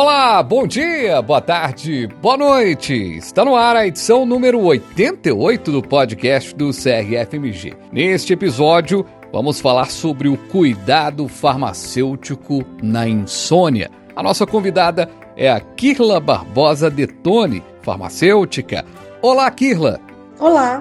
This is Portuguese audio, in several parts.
Olá, bom dia, boa tarde, boa noite. Está no ar a edição número 88 do podcast do CRFMG. Neste episódio, vamos falar sobre o cuidado farmacêutico na insônia. A nossa convidada é a Kirla Barbosa Detone, farmacêutica. Olá, Kirla. Olá.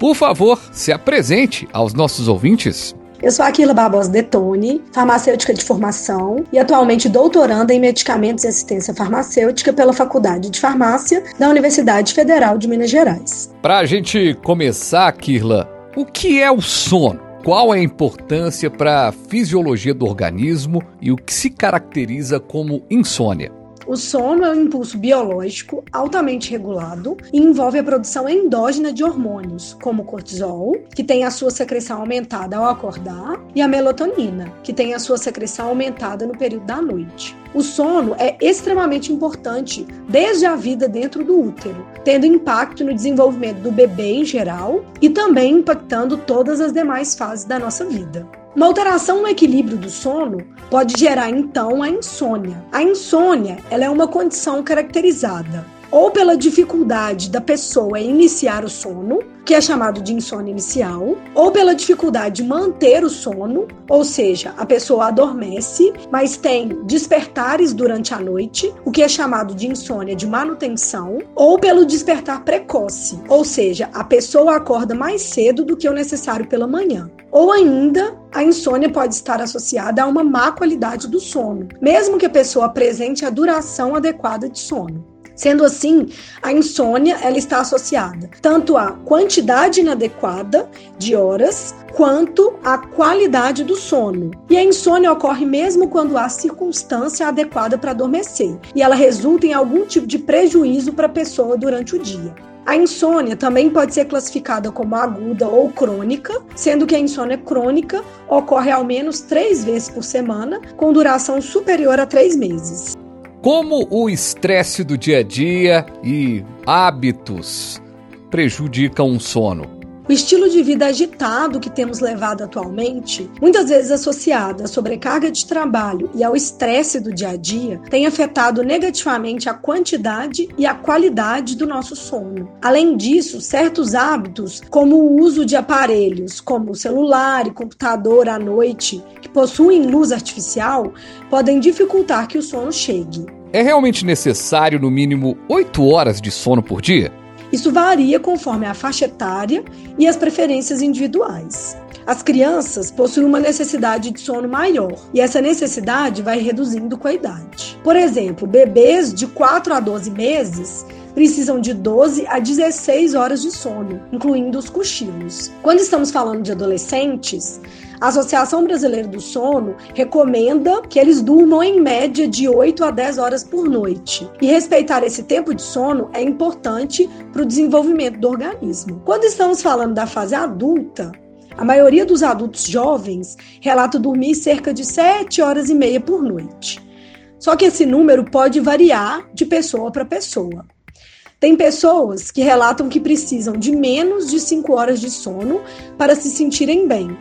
Por favor, se apresente aos nossos ouvintes. Eu sou Aquila Barbosa Detone, farmacêutica de formação e atualmente doutoranda em medicamentos e assistência farmacêutica pela Faculdade de Farmácia da Universidade Federal de Minas Gerais. Para a gente começar, Kirla, o que é o sono? Qual é a importância para a fisiologia do organismo e o que se caracteriza como insônia? O sono é um impulso biológico altamente regulado e envolve a produção endógena de hormônios, como o cortisol, que tem a sua secreção aumentada ao acordar, e a melatonina, que tem a sua secreção aumentada no período da noite. O sono é extremamente importante desde a vida dentro do útero, tendo impacto no desenvolvimento do bebê em geral e também impactando todas as demais fases da nossa vida. Uma alteração no equilíbrio do sono pode gerar então a insônia. A insônia ela é uma condição caracterizada ou pela dificuldade da pessoa iniciar o sono, que é chamado de insônia inicial, ou pela dificuldade de manter o sono, ou seja, a pessoa adormece, mas tem despertares durante a noite, o que é chamado de insônia de manutenção, ou pelo despertar precoce, ou seja, a pessoa acorda mais cedo do que o necessário pela manhã. Ou ainda, a insônia pode estar associada a uma má qualidade do sono, mesmo que a pessoa apresente a duração adequada de sono. Sendo assim, a insônia ela está associada tanto à quantidade inadequada de horas quanto à qualidade do sono. E a insônia ocorre mesmo quando há circunstância adequada para adormecer, e ela resulta em algum tipo de prejuízo para a pessoa durante o dia. A insônia também pode ser classificada como aguda ou crônica, sendo que a insônia crônica ocorre ao menos três vezes por semana, com duração superior a três meses. Como o estresse do dia a dia e hábitos prejudicam o sono? O estilo de vida agitado que temos levado atualmente, muitas vezes associado à sobrecarga de trabalho e ao estresse do dia a dia, tem afetado negativamente a quantidade e a qualidade do nosso sono. Além disso, certos hábitos, como o uso de aparelhos como celular e computador à noite, que possuem luz artificial, podem dificultar que o sono chegue. É realmente necessário, no mínimo, 8 horas de sono por dia? Isso varia conforme a faixa etária e as preferências individuais. As crianças possuem uma necessidade de sono maior e essa necessidade vai reduzindo com a idade. Por exemplo, bebês de 4 a 12 meses precisam de 12 a 16 horas de sono, incluindo os cochilos. Quando estamos falando de adolescentes, a Associação Brasileira do Sono recomenda que eles durmam em média de 8 a 10 horas por noite. E respeitar esse tempo de sono é importante para o desenvolvimento do organismo. Quando estamos falando da fase adulta, a maioria dos adultos jovens relata dormir cerca de 7 horas e meia por noite. Só que esse número pode variar de pessoa para pessoa. Tem pessoas que relatam que precisam de menos de 5 horas de sono para se sentirem bem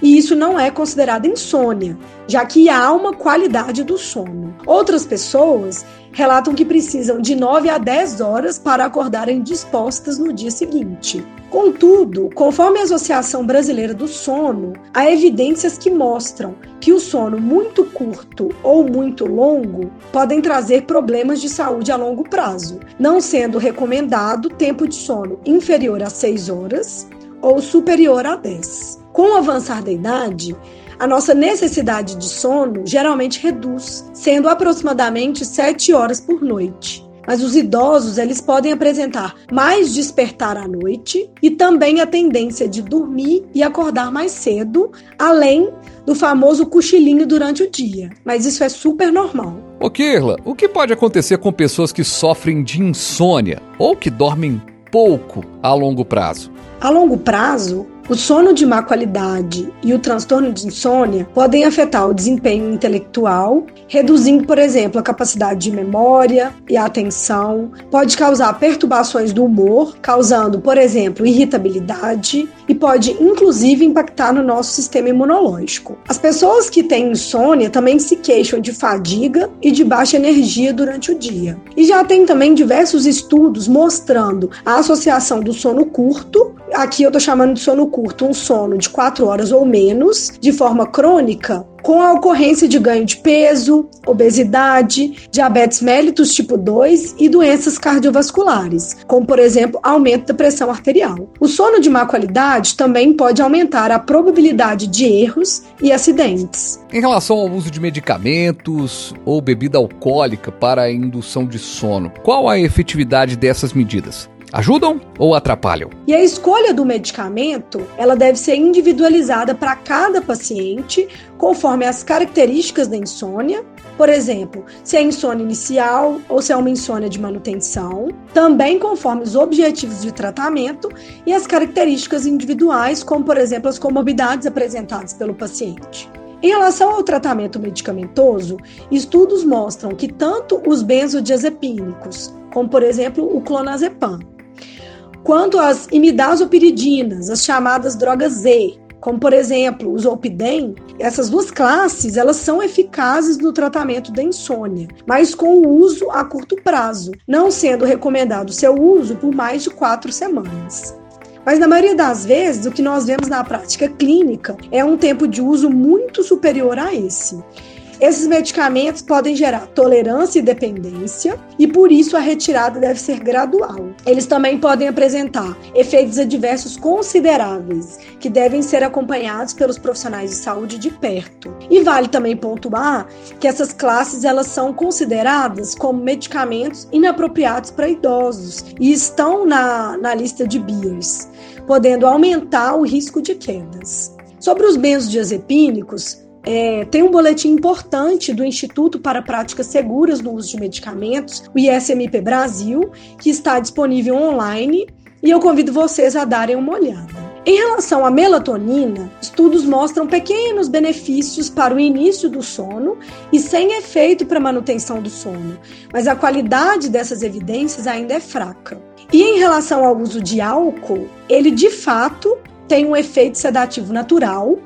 e isso não é considerado insônia, já que há uma qualidade do sono. Outras pessoas relatam que precisam de 9 a 10 horas para acordarem dispostas no dia seguinte. Contudo, conforme a Associação Brasileira do Sono, há evidências que mostram que o sono muito curto ou muito longo podem trazer problemas de saúde a longo prazo, não sendo recomendado tempo de sono inferior a 6 horas ou superior a 10. Com o avançar da idade, a nossa necessidade de sono geralmente reduz, sendo aproximadamente 7 horas por noite. Mas os idosos, eles podem apresentar mais despertar à noite e também a tendência de dormir e acordar mais cedo, além do famoso cochilinho durante o dia. Mas isso é super normal. Ô Kirla, o que pode acontecer com pessoas que sofrem de insônia ou que dormem pouco a longo prazo? A longo prazo, o sono de má qualidade e o transtorno de insônia podem afetar o desempenho intelectual, reduzindo, por exemplo, a capacidade de memória e atenção, pode causar perturbações do humor, causando, por exemplo, irritabilidade e pode inclusive impactar no nosso sistema imunológico. As pessoas que têm insônia também se queixam de fadiga e de baixa energia durante o dia. E já tem também diversos estudos mostrando a associação do sono curto, aqui eu tô chamando de sono curto, um sono de 4 horas ou menos, de forma crônica, com a ocorrência de ganho de peso, obesidade, diabetes mellitus tipo 2 e doenças cardiovasculares, como por exemplo, aumento da pressão arterial. O sono de má qualidade também pode aumentar a probabilidade de erros e acidentes. Em relação ao uso de medicamentos ou bebida alcoólica para a indução de sono, qual a efetividade dessas medidas? Ajudam ou atrapalham? E a escolha do medicamento, ela deve ser individualizada para cada paciente, conforme as características da insônia. Por exemplo, se é insônia inicial ou se é uma insônia de manutenção, também conforme os objetivos de tratamento e as características individuais, como por exemplo as comorbidades apresentadas pelo paciente. Em relação ao tratamento medicamentoso, estudos mostram que tanto os benzodiazepínicos, como por exemplo o clonazepam, quanto às imidazopiridinas, as chamadas drogas Z, como por exemplo o zolpidem, essas duas classes elas são eficazes no tratamento da insônia, mas com o uso a curto prazo, não sendo recomendado seu uso por mais de quatro semanas. Mas na maioria das vezes, o que nós vemos na prática clínica é um tempo de uso muito superior a esse. Esses medicamentos podem gerar tolerância e dependência, e por isso a retirada deve ser gradual. Eles também podem apresentar efeitos adversos consideráveis, que devem ser acompanhados pelos profissionais de saúde de perto. E vale também pontuar que essas classes elas são consideradas como medicamentos inapropriados para idosos e estão na, na lista de BIAS, podendo aumentar o risco de quedas. Sobre os benzodiazepínicos, é, tem um boletim importante do Instituto para Práticas Seguras no Uso de Medicamentos, o ISMP Brasil, que está disponível online e eu convido vocês a darem uma olhada. Em relação à melatonina, estudos mostram pequenos benefícios para o início do sono e sem efeito para a manutenção do sono, mas a qualidade dessas evidências ainda é fraca. E em relação ao uso de álcool, ele de fato tem um efeito sedativo natural,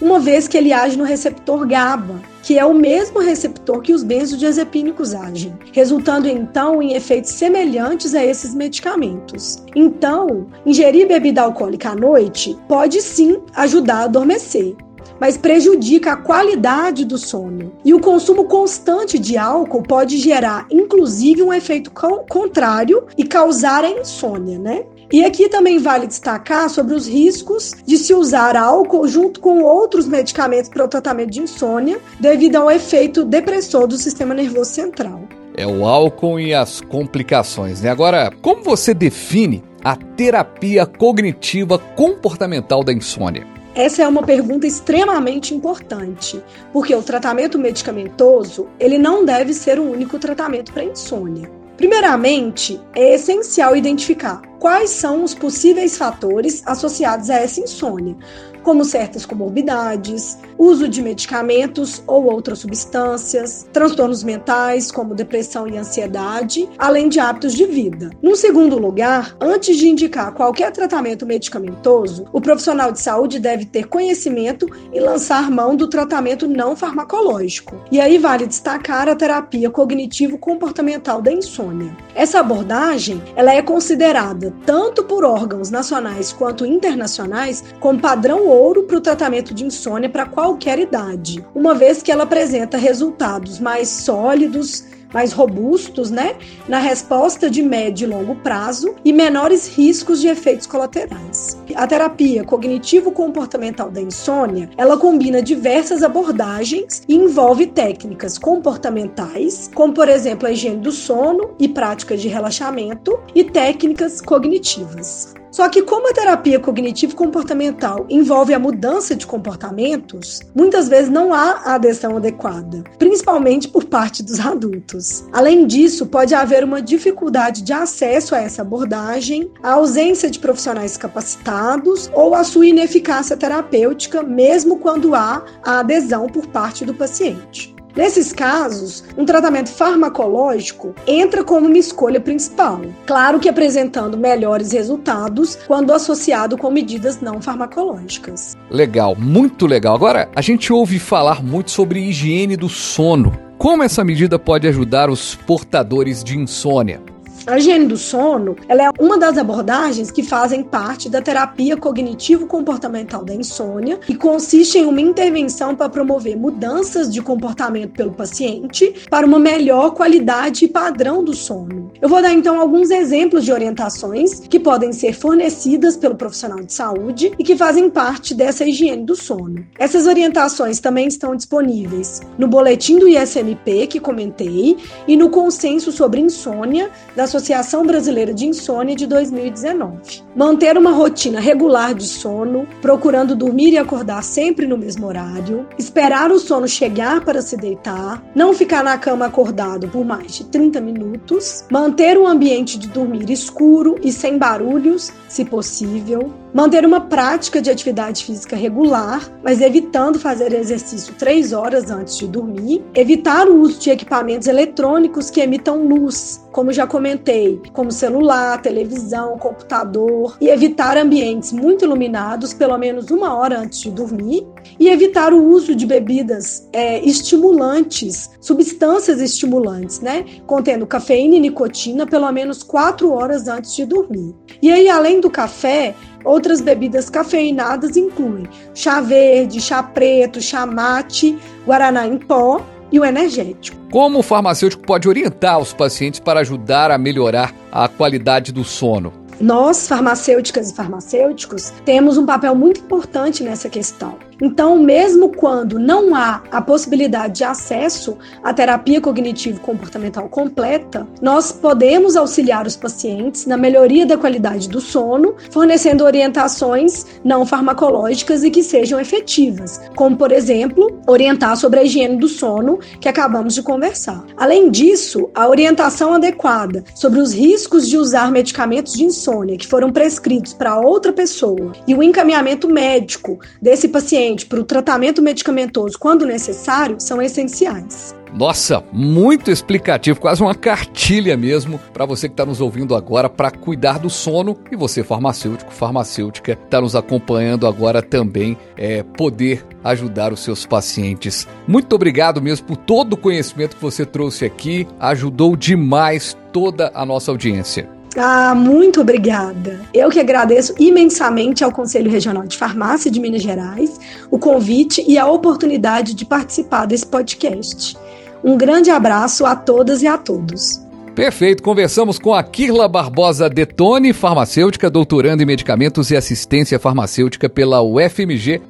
uma vez que ele age no receptor GABA, que é o mesmo receptor que os benzodiazepínicos agem, resultando então em efeitos semelhantes a esses medicamentos. Então, ingerir bebida alcoólica à noite pode sim ajudar a adormecer, mas prejudica a qualidade do sono. E o consumo constante de álcool pode gerar, inclusive, um efeito contrário e causar a insônia, né? E aqui também vale destacar sobre os riscos de se usar álcool junto com outros medicamentos para o tratamento de insônia, devido ao efeito depressor do sistema nervoso central. É o álcool e as complicações, né? Agora, como você define a terapia cognitiva comportamental da insônia? Essa é uma pergunta extremamente importante, porque o tratamento medicamentoso, ele não deve ser o único tratamento para insônia. Primeiramente, é essencial identificar quais são os possíveis fatores associados a essa insônia, como certas comorbidades, uso de medicamentos ou outras substâncias, transtornos mentais, como depressão e ansiedade, além de hábitos de vida. No segundo lugar, antes de indicar qualquer tratamento medicamentoso, o profissional de saúde deve ter conhecimento e lançar mão do tratamento não farmacológico. E aí vale destacar a terapia cognitivo-comportamental da insônia. Essa abordagem, ela é considerada tanto por órgãos nacionais quanto internacionais como padrão ouro para o tratamento de insônia para qualquer idade, uma vez que ela apresenta resultados mais sólidos, mais robustos, né, na resposta de médio e longo prazo e menores riscos de efeitos colaterais. A terapia cognitivo-comportamental da insônia, ela combina diversas abordagens e envolve técnicas comportamentais, como por exemplo a higiene do sono e práticas de relaxamento, e técnicas cognitivas. Só que, como a terapia cognitivo-comportamental envolve a mudança de comportamentos, muitas vezes não há a adesão adequada, principalmente por parte dos adultos. Além disso, pode haver uma dificuldade de acesso a essa abordagem, a ausência de profissionais capacitados ou a sua ineficácia terapêutica, mesmo quando há a adesão por parte do paciente. Nesses casos, um tratamento farmacológico entra como uma escolha principal, claro que apresentando melhores resultados quando associado com medidas não farmacológicas. Legal, muito legal. Agora, a gente ouve falar muito sobre higiene do sono. Como essa medida pode ajudar os portadores de insônia? A higiene do sono ela é uma das abordagens que fazem parte da terapia cognitivo-comportamental da insônia e consiste em uma intervenção para promover mudanças de comportamento pelo paciente para uma melhor qualidade e padrão do sono. Eu vou dar então alguns exemplos de orientações que podem ser fornecidas pelo profissional de saúde e que fazem parte dessa higiene do sono. Essas orientações também estão disponíveis no boletim do ISMP que comentei e no consenso sobre insônia da Associação Brasileira de Insônia de 2019. Manter uma rotina regular de sono, procurando dormir e acordar sempre no mesmo horário, esperar o sono chegar para se deitar, não ficar na cama acordado por mais de 30 minutos, manter o ambiente de dormir escuro e sem barulhos, se possível, manter uma prática de atividade física regular, mas evitando fazer exercício três horas antes de dormir, evitar o uso de equipamentos eletrônicos que emitam luz, como já comentei, como celular, televisão, computador, e evitar ambientes muito iluminados pelo menos uma hora antes de dormir, e evitar o uso de bebidas é, estimulantes, substâncias estimulantes, né, contendo cafeína e nicotina pelo menos quatro horas antes de dormir. E aí, além do café, Outras bebidas cafeinadas incluem chá verde, chá preto, chá mate, guaraná em pó e o energético. Como o farmacêutico pode orientar os pacientes para ajudar a melhorar a qualidade do sono? Nós, farmacêuticas e farmacêuticos, temos um papel muito importante nessa questão. Então, mesmo quando não há a possibilidade de acesso à terapia cognitivo-comportamental completa, nós podemos auxiliar os pacientes na melhoria da qualidade do sono, fornecendo orientações não farmacológicas e que sejam efetivas, como, por exemplo, orientar sobre a higiene do sono, que acabamos de conversar. Além disso, a orientação adequada sobre os riscos de usar medicamentos de insônia que foram prescritos para outra pessoa e o encaminhamento médico desse paciente para o tratamento medicamentoso quando necessário são essenciais. Nossa, muito explicativo, quase uma cartilha mesmo para você que está nos ouvindo agora para cuidar do sono e você farmacêutico, farmacêutica, está nos acompanhando agora também é, poder ajudar os seus pacientes. Muito obrigado mesmo por todo o conhecimento que você trouxe aqui, ajudou demais toda a nossa audiência. Ah, muito obrigada. Eu que agradeço imensamente ao Conselho Regional de Farmácia de Minas Gerais o convite e a oportunidade de participar desse podcast. Um grande abraço a todas e a todos. Perfeito, conversamos com a Kirla Barbosa Detone, farmacêutica, doutoranda em medicamentos e assistência farmacêutica pela UFMG.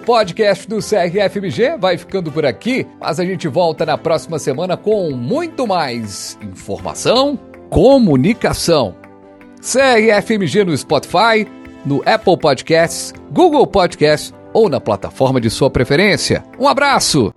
Podcast do CRFMG vai ficando por aqui, mas a gente volta na próxima semana com muito mais informação, comunicação. CRFMG no Spotify, no Apple Podcasts, Google Podcasts ou na plataforma de sua preferência. Um abraço!